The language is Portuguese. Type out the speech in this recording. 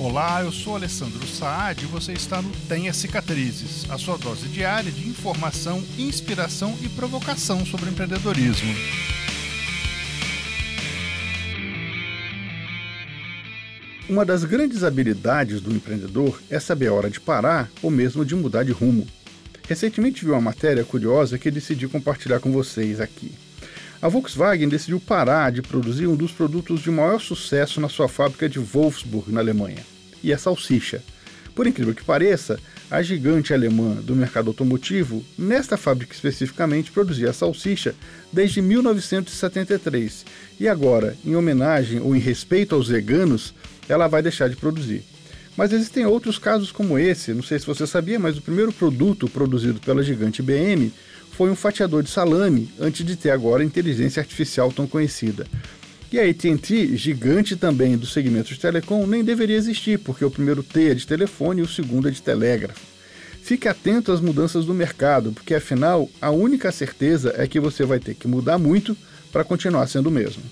Olá, eu sou Alessandro Saad e você está no Tenha Cicatrizes, a sua dose diária de informação, inspiração e provocação sobre empreendedorismo. Uma das grandes habilidades do empreendedor é saber a hora de parar ou mesmo de mudar de rumo. Recentemente vi uma matéria curiosa que decidi compartilhar com vocês aqui. A Volkswagen decidiu parar de produzir um dos produtos de maior sucesso na sua fábrica de Wolfsburg, na Alemanha, e a salsicha. Por incrível que pareça, a gigante alemã do mercado automotivo, nesta fábrica especificamente, produzia salsicha desde 1973 e agora, em homenagem ou em respeito aos veganos, ela vai deixar de produzir. Mas existem outros casos como esse, não sei se você sabia, mas o primeiro produto produzido pela gigante IBM foi um fatiador de salame antes de ter agora a inteligência artificial tão conhecida. E a AT&T, gigante também do segmento de telecom, nem deveria existir, porque o primeiro T é de telefone e o segundo é de telégrafo. Fique atento às mudanças do mercado, porque afinal a única certeza é que você vai ter que mudar muito para continuar sendo o mesmo.